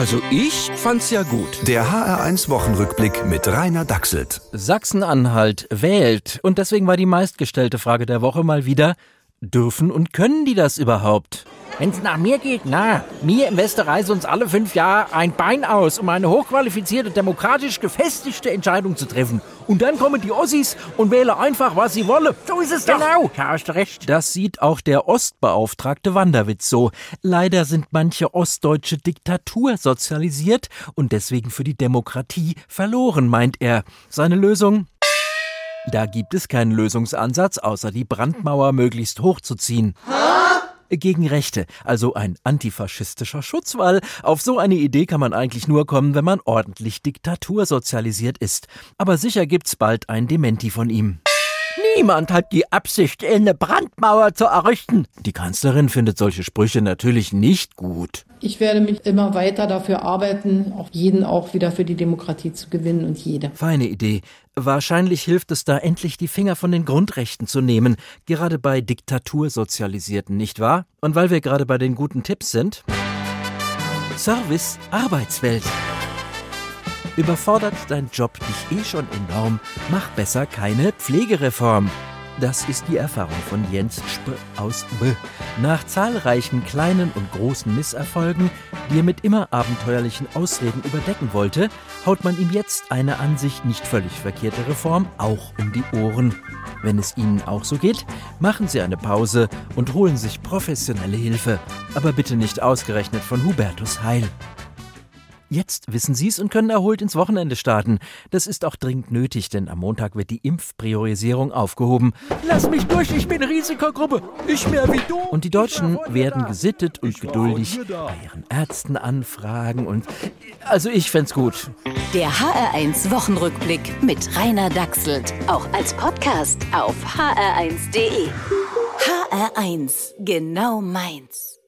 Also ich fand's ja gut. Der HR1 Wochenrückblick mit Rainer Dachselt. Sachsen-Anhalt wählt. Und deswegen war die meistgestellte Frage der Woche mal wieder, dürfen und können die das überhaupt? Wenn's nach mir geht, na, mir im Westen reißt uns alle fünf Jahre ein Bein aus, um eine hochqualifizierte, demokratisch gefestigte Entscheidung zu treffen. Und dann kommen die Ossis und wählen einfach, was sie wollen. So ist es doch. Genau, da hast du recht. Das sieht auch der Ostbeauftragte Wanderwitz so. Leider sind manche ostdeutsche Diktatur sozialisiert und deswegen für die Demokratie verloren, meint er. Seine Lösung? Da gibt es keinen Lösungsansatz, außer die Brandmauer möglichst hochzuziehen. Gegen Rechte, also ein antifaschistischer Schutzwall. Auf so eine Idee kann man eigentlich nur kommen, wenn man ordentlich diktatursozialisiert ist. Aber sicher gibt's bald ein Dementi von ihm. Niemand hat die Absicht, eine Brandmauer zu errichten. Die Kanzlerin findet solche Sprüche natürlich nicht gut. Ich werde mich immer weiter dafür arbeiten, auch jeden auch wieder für die Demokratie zu gewinnen und jede. Feine Idee. Wahrscheinlich hilft es da endlich die Finger von den Grundrechten zu nehmen, gerade bei Diktatursozialisierten, nicht wahr? Und weil wir gerade bei den guten Tipps sind. Service Arbeitswelt. Überfordert dein Job dich eh schon enorm, mach besser keine Pflegereform. Das ist die Erfahrung von Jens Sp aus B. Nach zahlreichen kleinen und großen Misserfolgen, die er mit immer abenteuerlichen Ausreden überdecken wollte, haut man ihm jetzt eine an sich nicht völlig verkehrte Reform auch um die Ohren. Wenn es Ihnen auch so geht, machen Sie eine Pause und holen sich professionelle Hilfe, aber bitte nicht ausgerechnet von Hubertus Heil. Jetzt wissen Sie es und können erholt ins Wochenende starten. Das ist auch dringend nötig, denn am Montag wird die Impfpriorisierung aufgehoben. Lass mich durch, ich bin Risikogruppe. Ich mehr wie du. Und die Deutschen werden gesittet und geduldig bei ihren Ärzten anfragen und also ich fänd's gut. Der HR1 Wochenrückblick mit Rainer Dachselt. Auch als Podcast auf hr1.de. HR1, genau meins.